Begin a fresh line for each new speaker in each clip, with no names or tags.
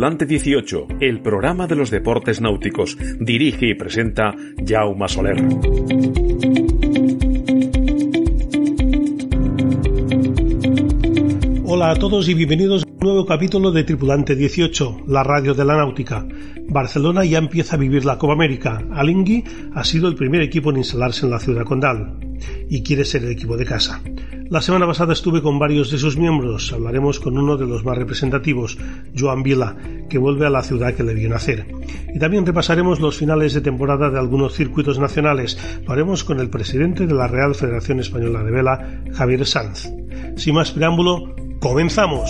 Tripulante 18, el programa de los deportes náuticos. Dirige y presenta Jaume Soler.
Hola a todos y bienvenidos a un nuevo capítulo de Tripulante 18, la radio de la náutica. Barcelona ya empieza a vivir la Copa América. Alingui ha sido el primer equipo en instalarse en la ciudad condal y quiere ser el equipo de casa. La semana pasada estuve con varios de sus miembros. Hablaremos con uno de los más representativos, Joan Vila, que vuelve a la ciudad que le vio nacer. Y también repasaremos los finales de temporada de algunos circuitos nacionales. Lo haremos con el presidente de la Real Federación Española de Vela, Javier Sanz. Sin más preámbulo, comenzamos.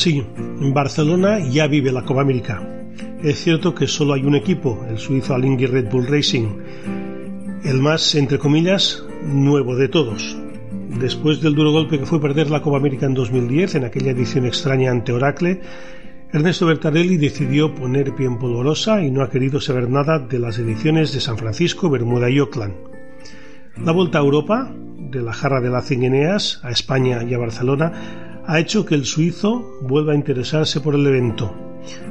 Sí, en Barcelona ya vive la Copa América. Es cierto que solo hay un equipo, el suizo Alinghi Red Bull Racing, el más, entre comillas, nuevo de todos. Después del duro golpe que fue perder la Copa América en 2010, en aquella edición extraña ante Oracle, Ernesto Bertarelli decidió poner pie en polvorosa y no ha querido saber nada de las ediciones de San Francisco, Bermuda y Oakland. La vuelta a Europa, de la jarra de la Cingueneas a España y a Barcelona, ha hecho que el suizo vuelva a interesarse por el evento.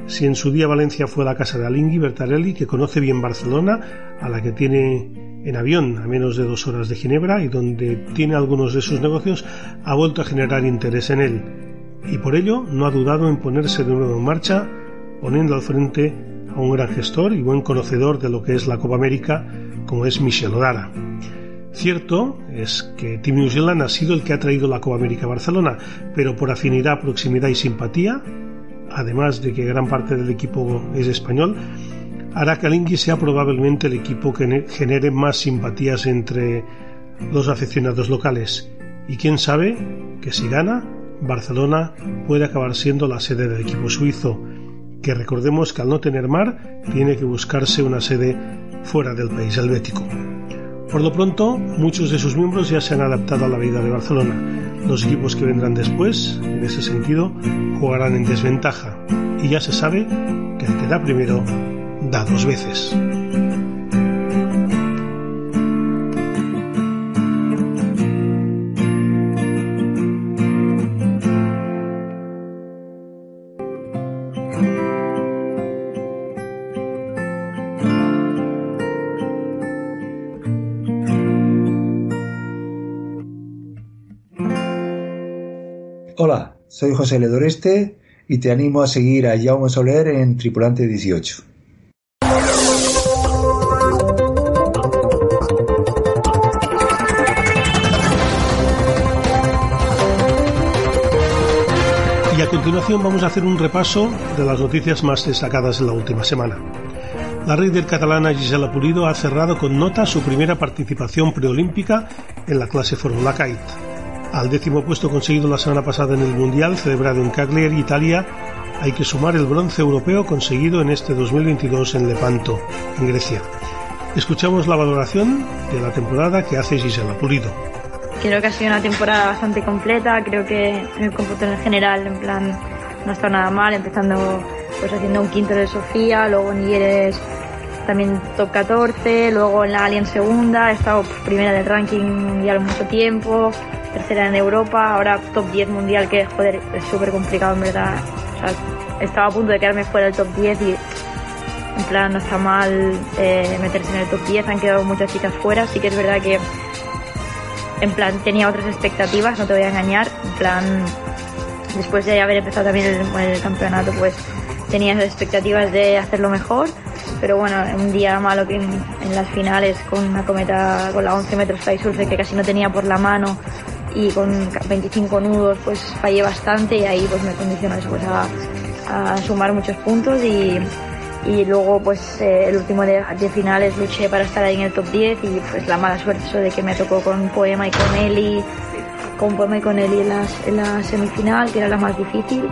Si en su día Valencia fue la casa de Alingui Bertarelli, que conoce bien Barcelona, a la que tiene en avión a menos de dos horas de Ginebra y donde tiene algunos de sus negocios, ha vuelto a generar interés en él. Y por ello no ha dudado en ponerse de nuevo en marcha, poniendo al frente a un gran gestor y buen conocedor de lo que es la Copa América, como es Michel Odara. Cierto es que Team New Zealand ha sido el que ha traído la Copa América a Barcelona, pero por afinidad, proximidad y simpatía, además de que gran parte del equipo es español, hará que Alingui sea probablemente el equipo que genere más simpatías entre los aficionados locales. Y quién sabe que si gana, Barcelona puede acabar siendo la sede del equipo suizo, que recordemos que al no tener mar tiene que buscarse una sede fuera del país helvético. Por lo pronto, muchos de sus miembros ya se han adaptado a la vida de Barcelona. Los equipos que vendrán después, en ese sentido, jugarán en desventaja. Y ya se sabe que el que da primero da dos veces.
Hola, soy José Ledoreste y te animo a seguir a Jaume Soler en Tripulante 18.
Y a continuación vamos a hacer un repaso de las noticias más destacadas de la última semana. La del catalana Gisela Pulido ha cerrado con nota su primera participación preolímpica en la clase Fórmula Kite. Al décimo puesto conseguido la semana pasada en el Mundial, celebrado en Cagliari, Italia, hay que sumar el bronce europeo conseguido en este 2022 en Lepanto, en Grecia. Escuchamos la valoración de la temporada que hace Gisela Pulido.
Creo que ha sido una temporada bastante completa, creo que en el cómputo en general, en plan, no está nada mal, empezando pues haciendo un quinto de Sofía, luego en Nieres también top 14, luego en la Alien segunda, he estado primera del ranking mundial mucho tiempo, tercera en Europa, ahora top 10 mundial, que joder, es súper complicado en verdad. O estaba a punto de quedarme fuera del top 10 y en plan no está mal eh, meterse en el top 10, han quedado muchas chicas fuera, sí que es verdad que en plan tenía otras expectativas, no te voy a engañar, en plan después de haber empezado también el, campeonato pues tenía expectativas de hacerlo mejor. Pero bueno, un día malo que en, las finales con una cometa con la 11 metros fly surfer que casi no tenía por la mano y con 25 nudos pues fallé bastante y ahí pues me condicionó eso pues a, sumar muchos puntos y, y luego pues eh, el último de, de, finales luché para estar ahí en el top 10 y pues la mala suerte eso de que me tocó con Poema y con Eli con Poema y con Eli en, en la semifinal que era la más difícil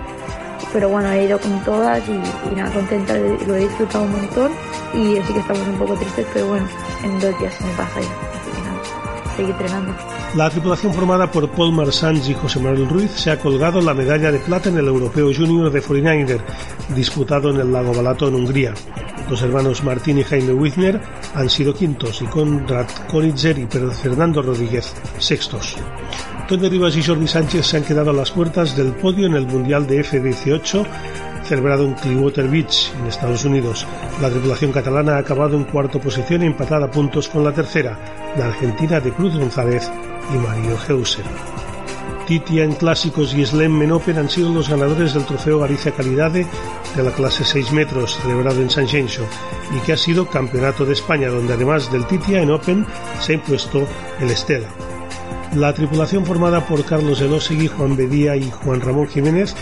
pero bueno, he ido con todas y, nada, contenta, lo he disfrutado un montón y sí que estamos un poco tristes, pero bueno, en dos días se me pasa ya, así que nada, seguir entrenando.
La tripulación formada por Paul Marsans y José Manuel Ruiz se ha colgado la medalla de plata en el Europeo Junior de 49er, disputado en el lago Balato en Hungría. Los hermanos Martín y Jaime Wigner han sido quintos y Conrad Konitzer y Fernando Rodríguez sextos. Tony Rivas y Jordi Sánchez se han quedado a las puertas del podio en el Mundial de F-18 celebrado en Clearwater Beach, en Estados Unidos. La tripulación catalana ha acabado en cuarta posición empatada a puntos con la tercera, la argentina de Cruz González y Mario Heuser. Titia en clásicos y Slam en Open han sido los ganadores del trofeo Galicia Calidade de la clase 6 metros celebrado en San Xenxo y que ha sido campeonato de España donde además del Titia en Open se ha impuesto el Estela. La tripulación formada por Carlos Elosegui, Juan Bedía y Juan Ramón Jiménez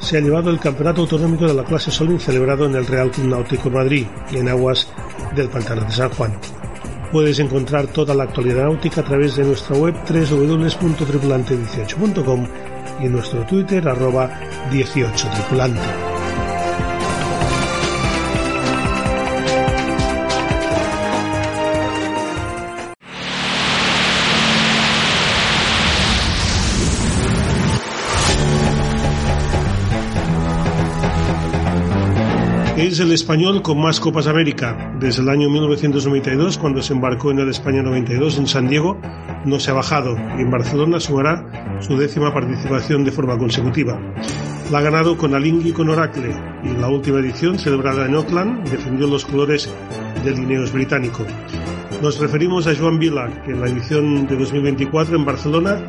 se ha llevado el campeonato autonómico de la clase Solin celebrado en el Real Club Náutico Madrid y en aguas del Pantano de San Juan. Puedes encontrar toda la actualidad náutica a través de nuestra web www.tripulante18.com y nuestro Twitter arroba 18tripulante. Es el español con más Copas América. Desde el año 1992, cuando se embarcó en el España 92 en San Diego, no se ha bajado y en Barcelona sumará su décima participación de forma consecutiva. La ha ganado con Alingui y con Oracle y en la última edición, celebrada en Auckland, defendió los colores del Lineos británico. Nos referimos a Joan Vila, que en la edición de 2024 en Barcelona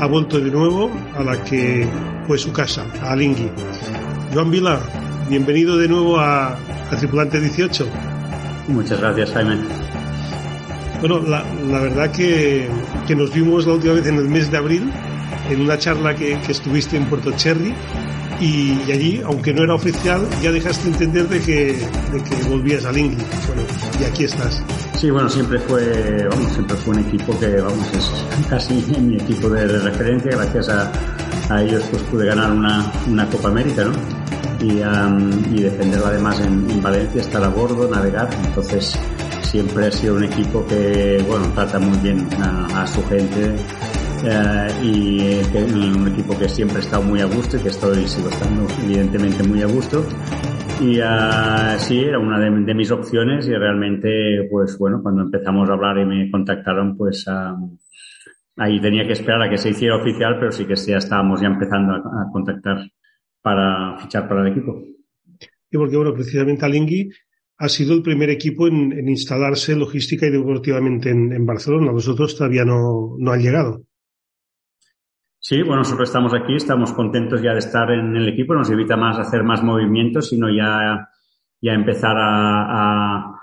ha vuelto de nuevo a la que fue su casa, a Alingui. Joan Vila, bienvenido de nuevo a, Tripulante 18.
Muchas gracias, Jaime.
Bueno, la, verdad que, nos vimos la última vez en el mes de abril, en una charla que, estuviste en Puerto Cherry, y, allí, aunque no era oficial, ya dejaste entender de que, de que volvías al. Bueno, y aquí estás.
Sí, bueno, siempre fue, vamos, siempre fue un equipo que, vamos, es casi mi equipo de, referencia. Gracias a, a, ellos, pues pude ganar una, una Copa América, ¿no? Y, y defenderlo además en, Valencia, estar a bordo, navegar. Entonces siempre ha sido un equipo que, bueno, trata muy bien a, su gente eh, y un equipo que siempre ha estado muy a gusto y que estoy, sigo estando evidentemente muy a gusto. Y uh, sí, era una de, mis opciones y realmente, pues bueno, cuando empezamos a hablar y me contactaron, pues ahí tenía que esperar a que se hiciera oficial, pero sí que ya estábamos ya empezando a contactar para fichar para el equipo.
Y porque, bueno, precisamente Alingui ha sido el primer equipo en, instalarse logística y deportivamente en, Barcelona. Los otros todavía no, no han llegado.
Sí, bueno, nosotros estamos aquí, estamos contentos ya de estar en el equipo, nos evita más hacer más movimientos, sino ya, ya empezar a,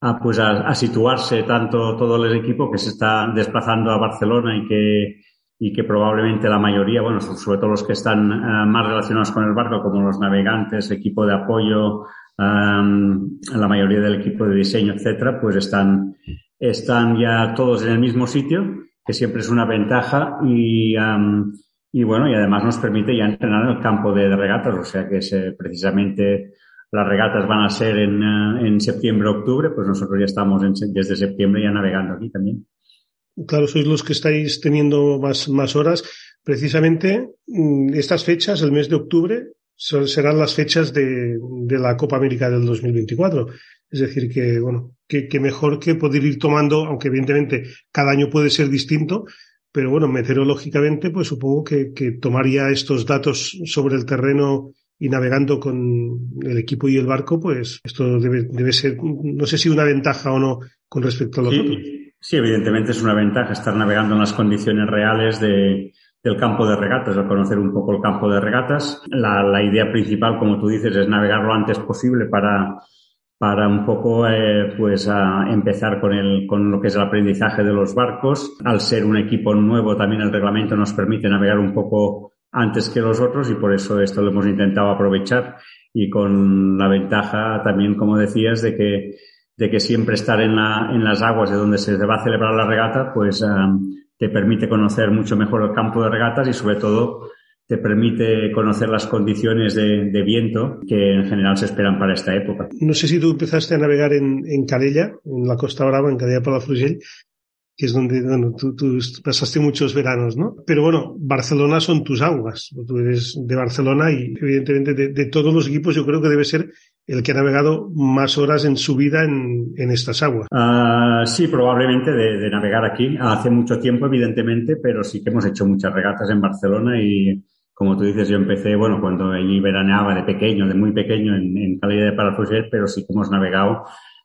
a, pues a, situarse tanto todo el equipo que se está desplazando a Barcelona y que, y que probablemente la mayoría, bueno, sobre todo los que están eh, más relacionados con el barco, como los navegantes, equipo de apoyo, la mayoría del equipo de diseño, etcétera, pues están, están ya todos en el mismo sitio, que siempre es una ventaja y, y bueno, y además nos permite ya entrenar en el campo de, regatas, o sea que precisamente las regatas van a ser en, eh, en septiembre-octubre, pues nosotros ya estamos desde septiembre ya navegando aquí también
claro, sois los que estáis teniendo más, más horas. Precisamente mm, estas fechas, el mes de octubre, serán las fechas de, de, la Copa América del 2024. Es decir, que, bueno, que, que, mejor que poder ir tomando, aunque evidentemente cada año puede ser distinto, pero bueno, meteorológicamente, pues supongo que, que tomaría estos datos sobre el terreno y navegando con el equipo y el barco, pues esto debe, debe ser, no sé si una ventaja o no con respecto a los otros.
Sí, evidentemente es una ventaja estar navegando en las condiciones reales de, del campo de regatas, al conocer un poco el campo de regatas. La, la idea principal, como tú dices, es navegar lo antes posible para, para un poco eh, pues a empezar con el con lo que es el aprendizaje de los barcos al ser un equipo nuevo también el reglamento nos permite navegar un poco antes que los otros y por eso esto lo hemos intentado aprovechar y con la ventaja también como decías de que de que siempre estar en, la, en las aguas de donde se va a celebrar la regata, pues te permite conocer mucho mejor el campo de regatas y sobre todo te permite conocer las condiciones de, viento que en general se esperan para esta época.
No sé si tú empezaste a navegar en, en en la Costa Brava, en Calella Palafrugell. que es donde bueno, tú, tú, pasaste muchos veranos, ¿no? Pero bueno, Barcelona son tus aguas. Tú eres de Barcelona y evidentemente de, de todos los equipos yo creo que debe ser el que ha navegado más horas en su vida en, en estas aguas.
Uh, sí, probablemente de, de, navegar aquí. Hace mucho tiempo, evidentemente, pero sí que hemos hecho muchas regatas en Barcelona y, como tú dices, yo empecé, bueno, cuando allí veraneaba de pequeño, de muy pequeño en, en calidad de Palafrugell, pero sí que hemos navegado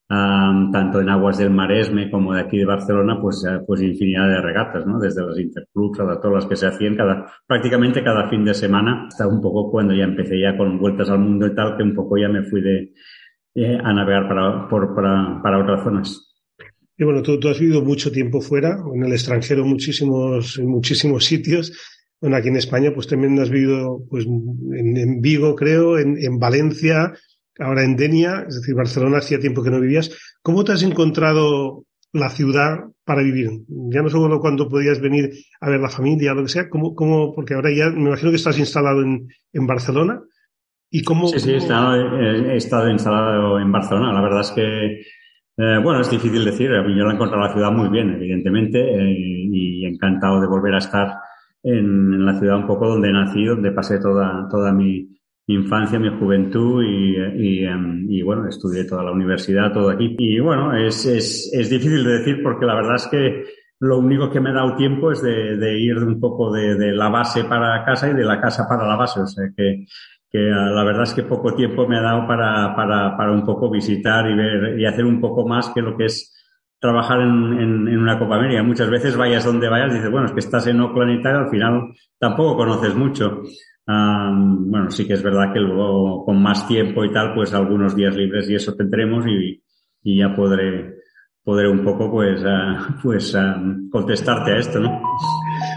um, tanto en aguas del Maresme como de aquí de Barcelona, pues, uh, pues infinidad de regatas, ¿no? Desde las interclubs hasta todas las que se hacían cada, prácticamente cada fin de semana, hasta un poco cuando ya empecé ya con vueltas al mundo y tal, que un poco ya me fui de, eh, a navegar para, por, para, para otras zonas.
Y bueno, tú, tú, has vivido mucho tiempo fuera, en el extranjero, muchísimos, muchísimos sitios. Bueno, aquí en España, pues también has vivido, pues, en, en Vigo, creo, en, en Valencia, ahora en Denia, es decir, Barcelona hacía tiempo que no vivías. ¿Cómo te has encontrado la ciudad para vivir? Ya no solo cuando podías venir a ver la familia o lo que sea, ¿cómo, cómo, porque ahora ya me imagino que estás instalado en, en Barcelona. ¿Y cómo,
sí, sí, he estado, he estado instalado en Barcelona. La verdad es que, eh, bueno, es difícil decir. Yo la he encontrado la ciudad muy bien, evidentemente, eh, y encantado de volver a estar en, en, la ciudad un poco donde nací, donde pasé toda, toda mi, mi infancia, mi juventud y, y, y, bueno, estudié toda la universidad, todo aquí. Y bueno, es, es, es difícil de decir porque la verdad es que lo único que me ha dado tiempo es de, de ir un poco de, de, la base para casa y de la casa para la base. O sea que, que la verdad es que poco tiempo me ha dado para, para, para un poco visitar y ver y hacer un poco más que lo que es trabajar en, en, en, una Copa América. Muchas veces vayas donde vayas, dices, bueno, es que estás en Oakland y tal, al final tampoco conoces mucho. Um, bueno, sí que es verdad que luego con más tiempo y tal, pues algunos días libres y eso tendremos y, y ya podré, podré un poco pues, uh, pues contestarte a esto, ¿no?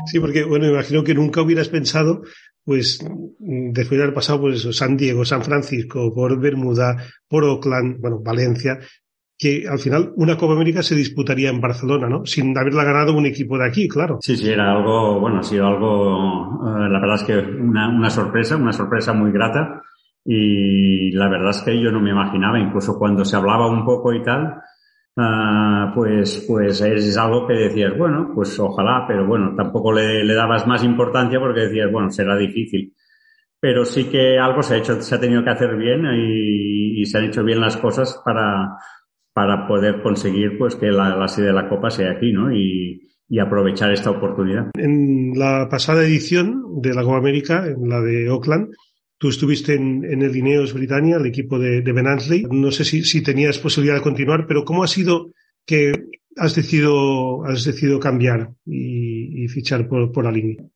Sí, porque bueno, imagino que nunca hubieras pensado, pues, después de haber pasado por eso, San Diego, San Francisco, por Bermuda, por Oakland, bueno, Valencia, que al final una Copa América se disputaría en Barcelona, ¿no? Sin haberla ganado un equipo de aquí, claro.
Sí, sí, era algo, bueno, ha sido algo, uh, la verdad es que una, sorpresa, una sorpresa muy grata. Y la verdad es que yo no me imaginaba, incluso cuando se hablaba un poco y tal, uh, pues, pues es algo que decías, bueno, pues ojalá, pero bueno, tampoco le, le dabas más importancia porque decías, bueno, será difícil pero sí que algo se ha hecho, se ha tenido que hacer bien y, se han hecho bien las cosas para, para poder conseguir pues que la, la sede de la Copa sea aquí, ¿no? Y, y, aprovechar esta oportunidad.
En la pasada edición de la Copa América, en la de Oakland, tú estuviste en, en el Ineos Britannia, el equipo de, de Ben Ansley. No sé si, si tenías posibilidad de continuar, pero ¿cómo ha sido que has decidido, has decidido cambiar y, fichar por, por?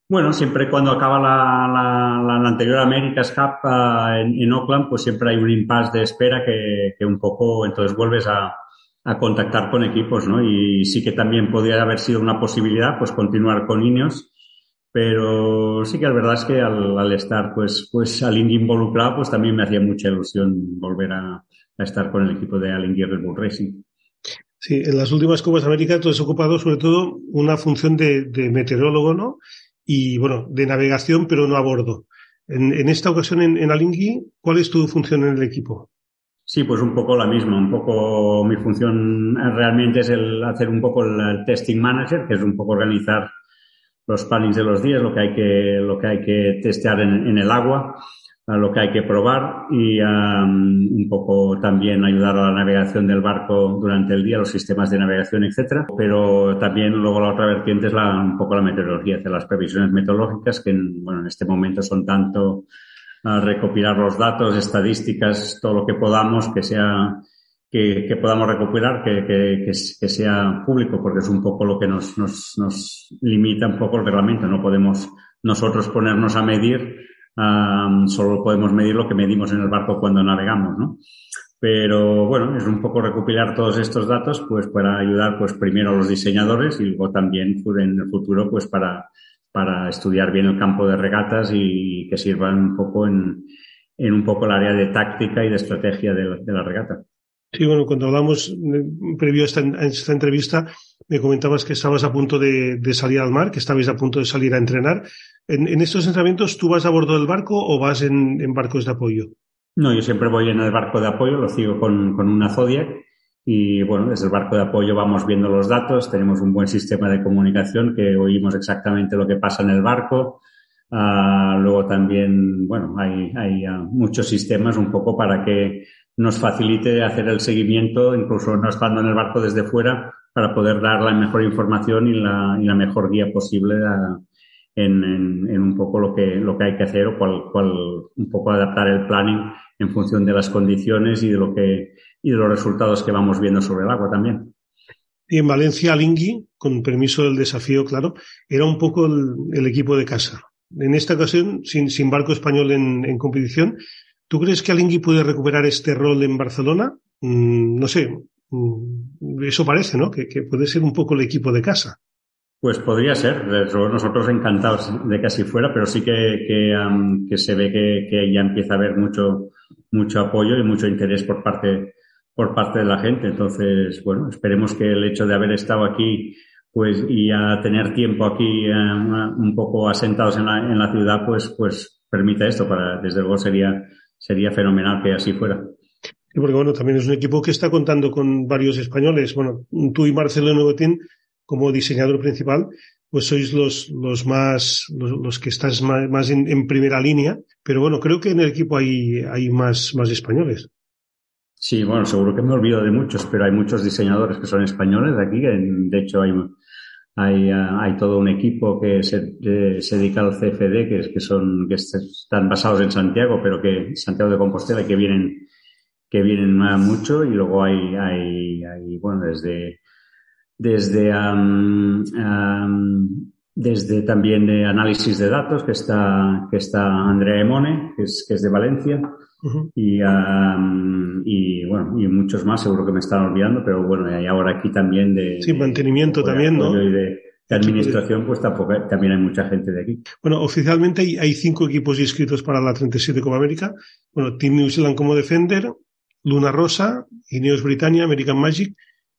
Bueno, siempre cuando acaba la, anterior America's Cup uh, en, Oakland, pues siempre hay un impasse de espera que, un poco entonces vuelves a, contactar con equipos, ¿no? Y sí que también podría haber sido una posibilidad, pues continuar con Ineos, pero sí que la verdad es que al, al estar pues, pues Alingui involucrado, pues también me hacía mucha ilusión volver a, a estar con el equipo de Alingui Red Bull Racing.
Sí, en las últimas Copas América tú has ocupado sobre todo una función de, de meteorólogo, ¿no? Y bueno, de navegación, pero no a bordo. En, esta ocasión en, en, Alingui, ¿cuál es tu función en el equipo?
Sí, pues un poco la misma. Un poco mi función realmente es el hacer un poco el, testing manager, que es un poco organizar los plannings de los días, lo que hay que, lo que, hay que testear en el agua a lo que hay que probar y um, un poco también ayudar a la navegación del barco durante el día, los sistemas de navegación, etcétera. Pero también luego la otra vertiente es la, un poco la meteorología, hacer las previsiones meteorológicas que en, bueno, en este momento son tanto uh, recopilar los datos, estadísticas, todo lo que podamos que sea que, que podamos recopilar, que, que, que, sea público, porque es un poco lo que nos, nos, nos limita un poco el reglamento. No podemos nosotros ponernos a medir Um, solo podemos medir lo que medimos en el barco cuando navegamos, ¿no? Pero bueno, es un poco recopilar todos estos datos, pues para ayudar, pues primero a los diseñadores y luego también en el futuro, pues para, para estudiar bien el campo de regatas y que sirvan un poco en, en un poco el área de táctica y de estrategia de, de la regata.
Sí, bueno, cuando hablamos eh, previo a esta, a esta, entrevista, me comentabas que estabas a punto de, de, salir al mar, que estabais a punto de salir a entrenar. En, en, estos entrenamientos, ¿tú vas a bordo del barco o vas en, en, barcos de apoyo?
No, yo siempre voy en el barco de apoyo, lo sigo con, con una Zodiac y bueno, desde el barco de apoyo vamos viendo los datos, tenemos un buen sistema de comunicación que oímos exactamente lo que pasa en el barco. Uh, luego también, bueno, hay, hay uh, muchos sistemas un poco para que nos facilite hacer el seguimiento, incluso no estando en el barco desde fuera, para poder dar la mejor información y la, mejor guía posible en, un poco lo que, lo que hay que hacer o cuál, un poco adaptar el planning en función de las condiciones y de lo que, y los resultados que vamos viendo sobre el agua también.
Y en Valencia, Lingui, con permiso del desafío, claro, era un poco el, equipo de casa. En esta ocasión, sin, barco español en, competición, ¿tú crees que Alingui puede recuperar este rol en Barcelona? Mm, no sé, mm, eso parece, ¿no? Que, puede ser un poco el equipo de casa.
Pues podría ser, nosotros encantados de que así fuera, pero sí que, que, se ve que, que, ya empieza a haber mucho, mucho apoyo y mucho interés por parte, por parte de la gente. Entonces, bueno, esperemos que el hecho de haber estado aquí, pues, y a tener tiempo aquí um, un poco asentados en la, en la ciudad, pues, pues permita esto para, desde luego sería, sería fenomenal que así fuera.
Sí, porque bueno, también es un equipo que está contando con varios españoles. Bueno, tú y Marcelo Nuevotín como diseñador principal, pues sois los, los más, los, los que estás más, más en, en, primera línea. Pero bueno, creo que en el equipo hay, hay más, más españoles.
Sí, bueno, seguro que me olvido de muchos, pero hay muchos diseñadores que son españoles de aquí. De hecho, hay, hay, hay todo un equipo que se, se dedica al CFD, que, que son, que están basados en Santiago, pero que Santiago de Compostela, que vienen, que vienen mucho. Y luego hay, hay, hay bueno, desde, desde, um, desde también de análisis de datos, que está, que está Andrea Emone, que es, que es de Valencia, uh -huh. y, um, y bueno, y muchos más, seguro que me están olvidando, pero bueno, hay ahora aquí también de...
Sí, mantenimiento
de,
también, ¿no?
Y de, de administración, pues tampoco también hay mucha gente de aquí.
Bueno, oficialmente hay, hay cinco equipos inscritos para la 37 Copa América. Bueno, Team New Zealand como Defender, Luna Rosa, Ineos Britannia, American Magic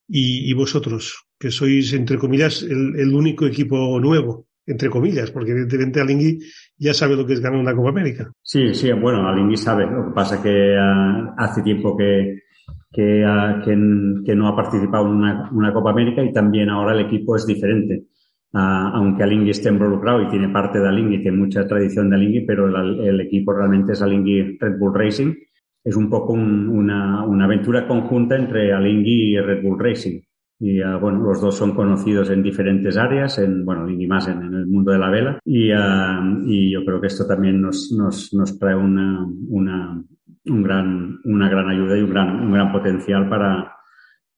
y, y vosotros, que sois, entre comillas, el, el, único equipo nuevo, entre comillas, porque evidentemente Alingui ya sabe lo que es ganar una Copa América.
Sí, sí, bueno, Alingui sabe. Lo que pasa que uh, hace tiempo que, que, uh, no ha participado en una, Copa América y también ahora el equipo es diferente. Uh, aunque Alingui esté involucrado y tiene parte de Alingui, tiene mucha tradición de Alingui, pero el, equipo realmente es Alingui Red Bull Racing es un poco un, una, una, aventura conjunta entre Alingui y Red Bull Racing. Y uh, bueno, los dos son conocidos en diferentes áreas, en, bueno, Alingui más en, el mundo de la vela. Y, uh, y yo creo que esto también nos, nos, nos trae una, una, un gran, una gran ayuda y un gran, un gran potencial para,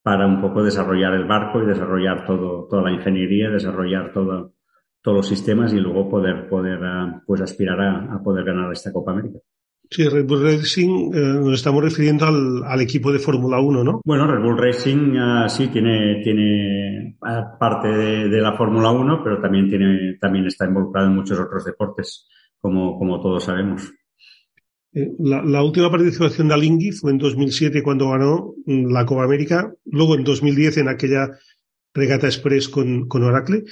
para un poco desarrollar el barco y desarrollar todo, toda la ingeniería, desarrollar todo, todos los sistemas y luego poder, poder uh, pues aspirar a poder ganar esta Copa América.
Sí, Red Bull Racing eh, nos estamos refiriendo al, al equipo de Fórmula 1, ¿no?
Bueno, Red Bull Racing uh, sí tiene, tiene parte de, de la Fórmula 1, pero también, tiene, también está involucrado en muchos otros deportes, como, como todos sabemos.
Eh, la, la, última participación de Alingui fue en 2007 cuando ganó mm, la Copa América, luego en 2010 en aquella regata express con, con Oracle,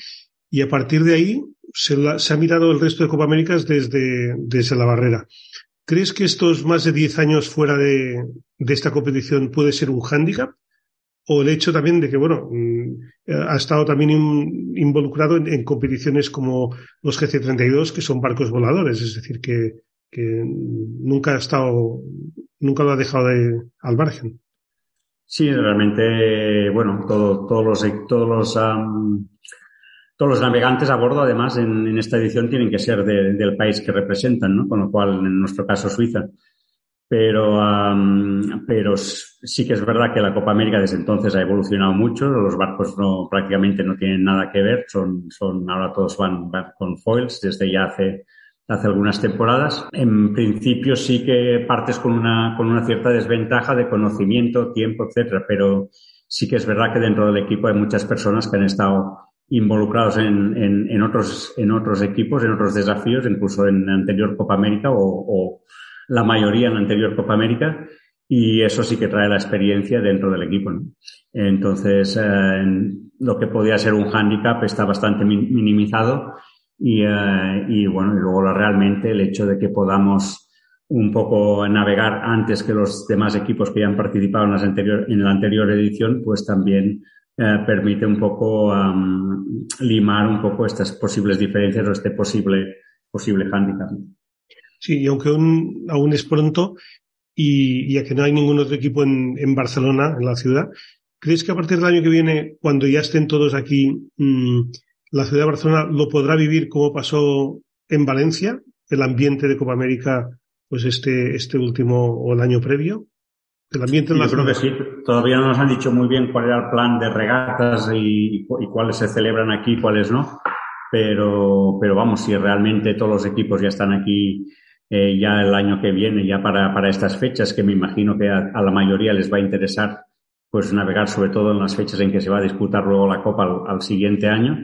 y a partir de ahí se, la, se ha mirado el resto de Copa Américas desde, desde la barrera. ¿Crees que estos más de 10 años fuera de, de, esta competición puede ser un hándicap? O el hecho también de que, bueno, mm, ha estado también in, involucrado en, en, competiciones como los GC32, que son barcos voladores, es decir, que, que nunca ha estado, nunca lo ha dejado de, al margen.
Sí, realmente, bueno, todo, todos los, todos los, um, todos los navegantes a bordo, además, en, esta edición tienen que ser de, del país que representan, ¿no? Con lo cual, en nuestro caso, Suiza. Pero, pero sí que es verdad que la Copa América desde entonces ha evolucionado mucho. Los barcos no, prácticamente no tienen nada que ver. Son, son, ahora todos van, van con foils desde ya hace, hace algunas temporadas. En principio sí que partes con una, con una cierta desventaja de conocimiento, tiempo, etcétera, pero sí que es verdad que dentro del equipo hay muchas personas que han estado involucrados en, en, en, otros, en otros equipos, en otros desafíos, incluso en la anterior Copa América o, o, la mayoría en la anterior Copa América. Y eso sí que trae la experiencia dentro del equipo. Entonces, eh, lo que podía ser un hándicap está bastante minimizado y, eh, y bueno, y luego realmente el hecho de que podamos un poco navegar antes que los demás equipos que ya han participado en, las anterior, en la anterior edición, pues también eh, permite un poco limar un poco estas posibles diferencias o este posible, posible hándicap.
Sí, y aunque aún, aún es pronto y ya que no hay ningún otro equipo en, en, Barcelona, en la ciudad, ¿crees que a partir del año que viene, cuando ya estén todos aquí, mmm, la ciudad de Barcelona lo podrá vivir como pasó en Valencia, el ambiente de Copa América pues este, este último o el año previo?
El ambiente Yo creo que sí. Todavía no nos han dicho muy bien cuál era el plan de regatas y, y cuáles se celebran aquí y cuáles no. Pero, pero vamos, si realmente todos los equipos ya están aquí eh, ya el año que viene, ya para, para estas fechas, que me imagino que a, a, la mayoría les va a interesar pues navegar sobre todo en las fechas en que se va a disputar luego la Copa al, al siguiente año,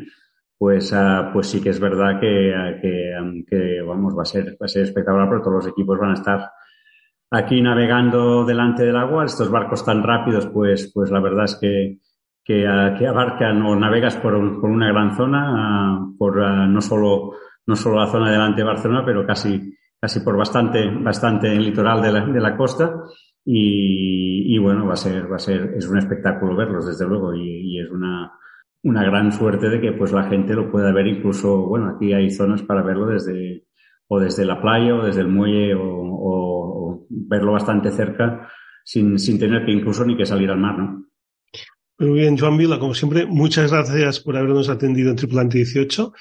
pues, uh, pues sí que es verdad que, que, que, vamos, va a ser, va a ser espectacular, pero todos los equipos van a estar aquí navegando delante del agua. Estos barcos tan rápidos, pues, pues la verdad es que, que, que abarcan o navegas por, un, por una gran zona, uh, por no solo, no solo la zona delante de Barcelona, pero casi, casi por bastante, bastante el litoral de la, de la costa. Y, y, bueno, va a ser, va a ser, es un espectáculo verlos, desde luego, y, y es una, una gran suerte de que pues la gente lo pueda ver incluso, bueno, aquí hay zonas para verlo desde o desde la playa o desde el muelle o, o, o verlo bastante cerca sin, sin tener que incluso ni que salir al mar, ¿no?
Muy bien, Joan Vila, como siempre, muchas gracias por habernos atendido en Tripulante 18.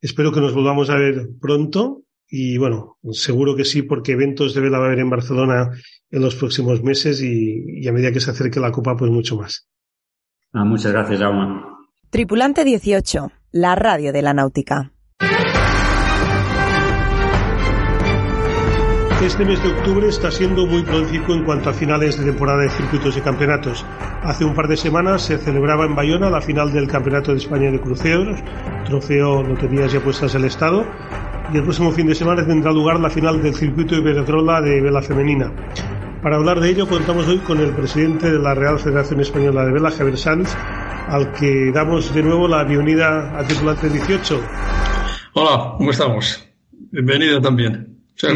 Espero que nos volvamos a ver pronto y bueno, seguro que sí, porque eventos de vela va a haber en Barcelona en los próximos meses y, y a medida que se acerque la Copa, pues mucho más.
Ah, muchas gracias, Jaume.
Tripulante 18, la radio de la náutica.
Este mes de octubre está siendo muy prolífico en cuanto a finales de temporada de circuitos y campeonatos. Hace un par de semanas se celebraba en Bayona la final del Campeonato de España de Cruceros, trofeo Loterías y Apuestas del Estado, y el próximo fin de semana tendrá lugar la final del circuito Iberdrola de vela femenina. Para hablar de ello contamos hoy con el presidente de la Real Federación Española de Vela, Javier Sanz, al que damos de nuevo la bienvenida a Tripulante 18.
Hola, ¿cómo estamos? Bienvenido también.
Sí,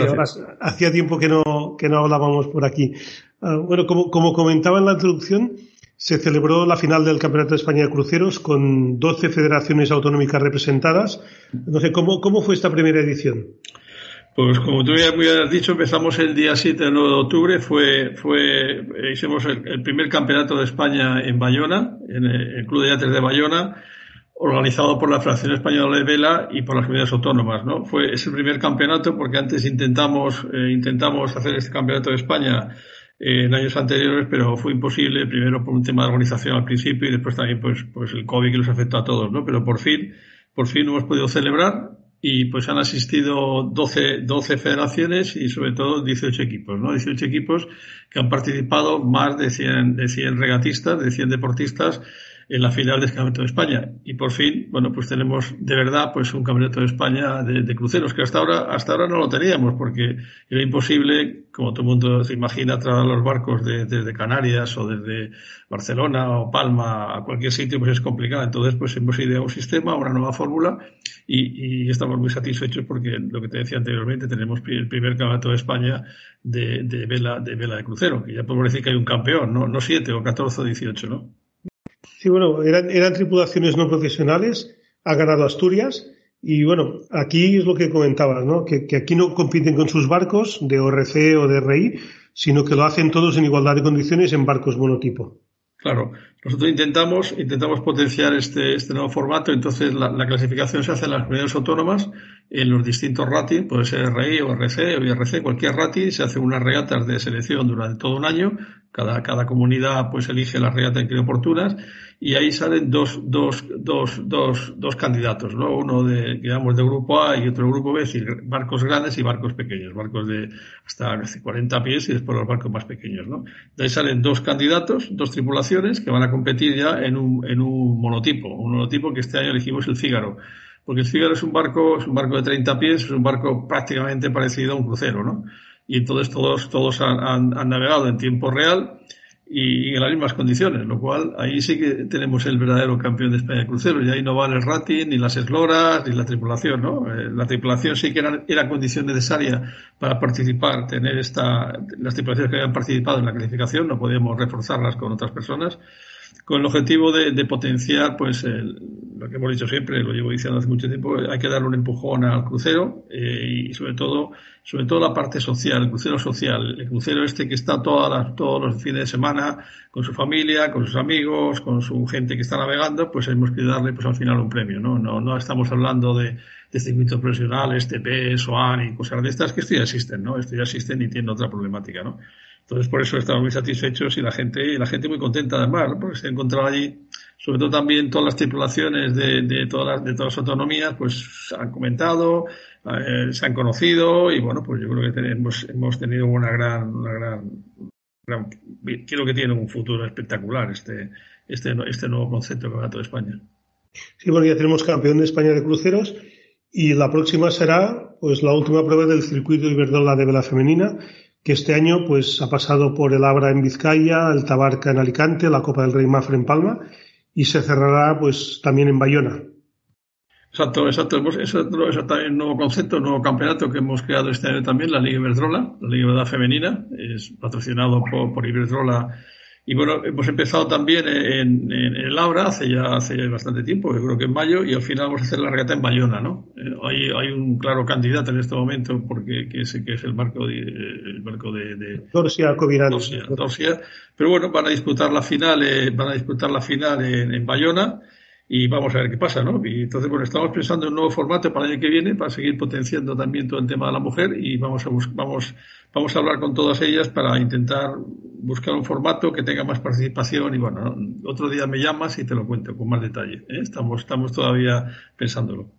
hacía tiempo que no, que no hablábamos por aquí. Uh, bueno, como, como comentaba en la introducción, se celebró la final del Campeonato de España de Cruceros con 12 federaciones autonómicas representadas. Sé, ¿cómo, cómo fue esta primera edición?
Pues como tú ya has dicho, empezamos el día 7 de octubre, fue, fue, hicimos el, el, primer campeonato de España en Bayona, en el Club de Yates de Bayona, organizado por la Federación Española de Vela y por las comunidades autónomas, ¿no? Fue ese primer campeonato porque antes intentamos, eh, intentamos hacer este campeonato de España eh, en años anteriores, pero fue imposible, primero por un tema de organización al principio y después también pues, pues el COVID que los afectó a todos, ¿no? Pero por fin, por fin hemos podido celebrar y pues han asistido 12, 12 federaciones y sobre todo 18 equipos, ¿no? 18 equipos que han participado más de 100, de 100 regatistas, de 100 deportistas en la final del Campeonato de España. Y por fin, bueno, pues tenemos de verdad pues un Campeonato de España de, de, cruceros, que hasta ahora, hasta ahora no lo teníamos, porque era imposible, como todo el mundo se imagina, trasladar los barcos de, desde Canarias o desde Barcelona o Palma a cualquier sitio, pues es complicado. Entonces, pues hemos ideado un sistema, una nueva fórmula, y, y, estamos muy satisfechos porque lo que te decía anteriormente, tenemos el primer Campeonato de España de, de vela, de vela de crucero, que ya podemos decir que hay un campeón, no, no siete o catorce o dieciocho, ¿no?
Sí, bueno, eran, eran tripulaciones no profesionales, ha ganado Asturias y bueno, aquí es lo que comentabas, ¿no? Que, que, aquí no compiten con sus barcos de ORC o de RI, sino que lo hacen todos en igualdad de condiciones en barcos monotipo.
Claro, nosotros intentamos, intentamos potenciar este, este nuevo formato, entonces la, la, clasificación se hace en las comunidades autónomas, en los distintos ratings, puede ser RI o RC o IRC, cualquier rating, se hace unas regatas de selección durante todo un año, cada, cada comunidad pues elige las regatas que oportunas, y ahí salen dos, dos, dos, dos, dos candidatos, ¿no? Uno de, digamos, de grupo A y otro de grupo B, es decir, barcos grandes y barcos pequeños, barcos de hasta 40 pies y después los barcos más pequeños, ¿no? De ahí salen dos candidatos, dos tripulaciones que van a competir ya en un, en un monotipo, un monotipo que este año elegimos el Fígaro. Porque el Fígaro es un barco, es un barco de 30 pies, es un barco prácticamente parecido a un crucero, ¿no? Y entonces todos, todos han, han, han navegado en tiempo real y en las mismas condiciones, lo cual ahí sí que tenemos el verdadero campeón de España de cruceros y ahí no vale el rating, ni las esloras, ni la tripulación, ¿no? Eh, la tripulación sí que era, era, condición necesaria para participar, tener esta, las tripulaciones que habían participado en la clasificación, no podíamos reforzarlas con otras personas, con el objetivo de, potenciar, pues, el, lo que hemos dicho siempre, lo llevo diciendo hace mucho tiempo, hay que darle un empujón al crucero eh, y sobre todo, sobre todo la parte social, el crucero social, el crucero este que está todas las, todos los fines de semana con su familia, con sus amigos, con su gente que está navegando, pues hemos que darle, pues al final un premio, ¿no? No, no estamos hablando de, de circuitos profesionales, TP, SOAN y cosas de estas que esto ya existen, ¿no? Esto ya existen y tiene otra problemática, ¿no? Entonces, por eso estamos muy satisfechos y la gente, la gente muy contenta además, porque se ha encontrado allí, sobre todo también todas las tripulaciones de, de, todas, las, de todas las autonomías, pues han comentado, eh, se han conocido y bueno, pues yo creo que tenemos, hemos tenido una gran, una gran, gran, creo que tiene un futuro espectacular este, este, este nuevo concepto de Campeonato de España.
Sí, bueno, ya tenemos campeón de España de cruceros y la próxima será pues la última prueba del circuito Iberdrola de vela femenina que este año pues ha pasado por el Abra en Vizcaya, el Tabarca en Alicante, la Copa del Rey Mafre en Palma y se cerrará pues también en Bayona.
Exacto, exacto. Eso es también un nuevo concepto, un nuevo campeonato que hemos creado este año también, la Liga Iberdrola, la Liga Iberdrola Femenina, es patrocinado por, por Iberdrola y bueno, hemos empezado también en, en, Laura hace ya, hace ya bastante tiempo, yo creo que en mayo, y al final vamos a hacer la regata en Bayona, ¿no? Eh, hay, hay un claro candidato en este momento porque que es, que es el barco de, el barco de, de
Dorsia.
Dorsia, Dorsia, Pero bueno, van a disputar la final, eh, van a disputar la final en, en Bayona y vamos a ver qué pasa, ¿no? Y entonces, bueno, estamos pensando en un nuevo formato para el año que viene, para seguir potenciando también todo el tema de la mujer y vamos a vamos, vamos a hablar con todas ellas para intentar buscar un formato que tenga más participación y bueno, otro día me llamas y te lo cuento con más detalle. ¿eh? Estamos, estamos todavía pensándolo.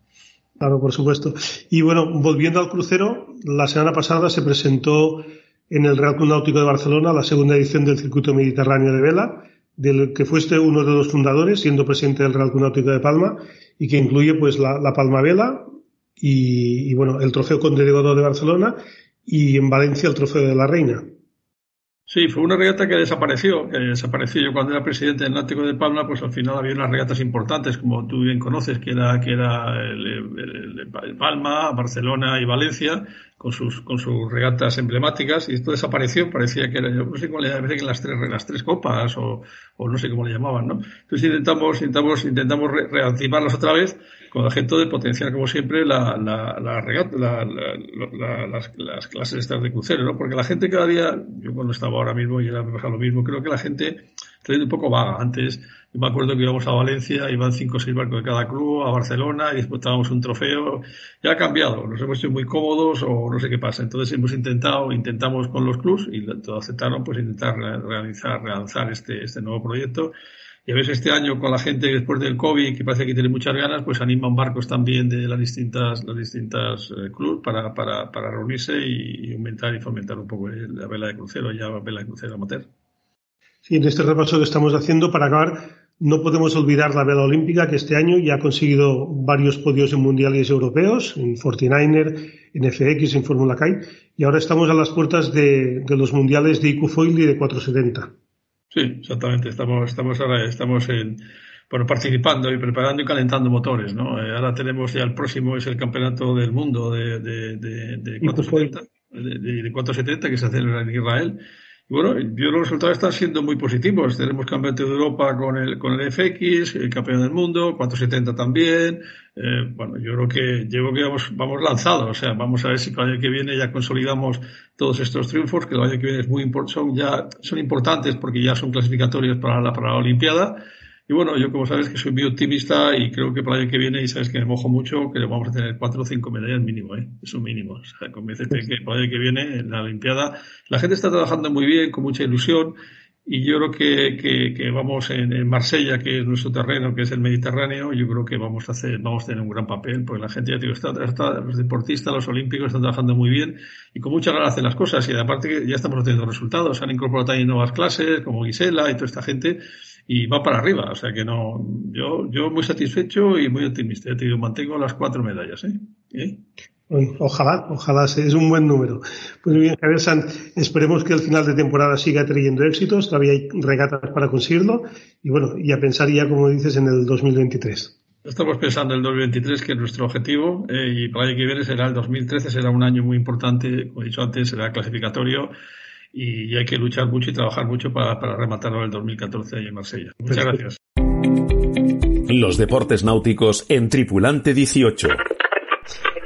Claro, por supuesto. Y bueno, volviendo al crucero, la semana pasada se presentó en el Real Club Náutico de Barcelona la segunda edición del Circuito Mediterráneo de Vela del que fuiste uno de los fundadores, siendo presidente del Real Náutico de Palma, y que incluye pues la, Palma Vela y, y, bueno, el Trofeo Conde de Godó de Barcelona y en Valencia el Trofeo de la Reina.
Sí, fue una regata que desapareció, que desapareció. Yo cuando era presidente del Náutico de Palma, pues al final había unas regatas importantes, como tú bien conoces, que era, que era el, el, el Palma, Barcelona y Valencia, con sus, con sus regatas emblemáticas, y esto desapareció, parecía que era, no sé cómo le llamaban, las tres, las tres copas, o, o no sé cómo le llamaban, ¿no? Entonces intentamos, intentamos, intentamos re reactivarlas otra vez, con el objeto de potenciar, como siempre, la, la, la, regata, la, la las, las, clases estas de crucero, ¿no? Porque la gente cada día, yo cuando estaba ahora mismo y era lo mismo, creo que la gente está un poco vaga. Antes, yo me acuerdo que íbamos a Valencia, iban cinco o seis barcos de cada club, a Barcelona y disputábamos un trofeo. Ya ha cambiado, nos hemos hecho muy cómodos o no sé qué pasa. Entonces hemos intentado, intentamos con los clubs y todos aceptaron, pues intentar realizar, relanzar este, este nuevo proyecto y a veces este año con la gente después del COVID, que parece que tiene muchas ganas, pues animan barcos también de las distintas, las distintas eh, clubs para, para, reunirse y, aumentar y fomentar un poco la vela de crucero, ya vela de crucero amateur.
Sí, en este repaso que estamos haciendo para acabar, no podemos olvidar la vela olímpica que este año ya ha conseguido varios podios en mundiales europeos, en 49er, en FX, en Fórmula Kite, y ahora estamos a las puertas de, de los mundiales de IQ Foil y de 470.
Sí, exactamente. Estamos, estamos ahora, estamos en, bueno, participando y preparando y calentando motores, ¿no? Eh, ahora tenemos ya el próximo es el campeonato del mundo de, de, de, de 470, de, de, 470 que se celebra en Israel. Bueno, yo los resultados están siendo muy positivos. Tenemos campeonato de Europa con el, con el FX, el campeón del mundo, 470 también. Eh, bueno, yo creo que, creo que vamos, vamos lanzados. O sea, vamos a ver si para el año que viene ya consolidamos todos estos triunfos, que el año que viene es muy son ya, son importantes porque ya son clasificatorios para la, para la Olimpiada y bueno, yo como sabes que soy muy optimista y creo que para el año que viene, y sabes que me mojo mucho, que vamos a tener cuatro o cinco medallas mínimo, ¿eh? Es un mínimo. O sea, convéncete que para el año que viene, en la Olimpiada, la gente está trabajando muy bien, con mucha ilusión, y yo creo que, que, que vamos en, en, Marsella, que es nuestro terreno, que es el Mediterráneo, yo creo que vamos a hacer, vamos a tener un gran papel, porque la gente, ya digo, está, está, los deportistas, los olímpicos están trabajando muy bien y con mucha ganas hacen las cosas. Y aparte que ya estamos teniendo resultados, han incorporado también nuevas clases, como Gisela y toda esta gente, y va para arriba. O sea que no, yo, yo muy satisfecho y muy optimista. Ya te digo, mantengo las cuatro medallas, ¿eh? ¿Eh?
Ojalá, ojalá, es un buen número. Pues bien, Javier Sanz, esperemos que el final de temporada siga trayendo éxitos, todavía hay regatas para conseguirlo y bueno, y a pensar ya, como dices, en el 2023.
Estamos pensando en el 2023, que es nuestro objetivo, eh, y para el año que viene será el 2013, será un año muy importante, como he dicho antes, será clasificatorio y hay que luchar mucho y trabajar mucho para, para rematarlo el 2014 ahí en Marsella. Muchas gracias.
Los deportes náuticos en Tripulante 18.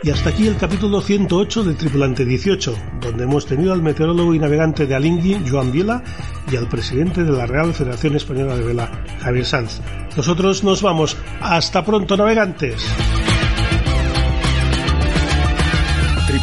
Y hasta aquí el capítulo 108 de Tripulante 18, donde hemos tenido al meteorólogo y navegante de Alingui, Joan Viela, y al presidente de la Real Federación Española de Vela, Javier Sanz. Nosotros nos vamos. Hasta pronto, navegantes.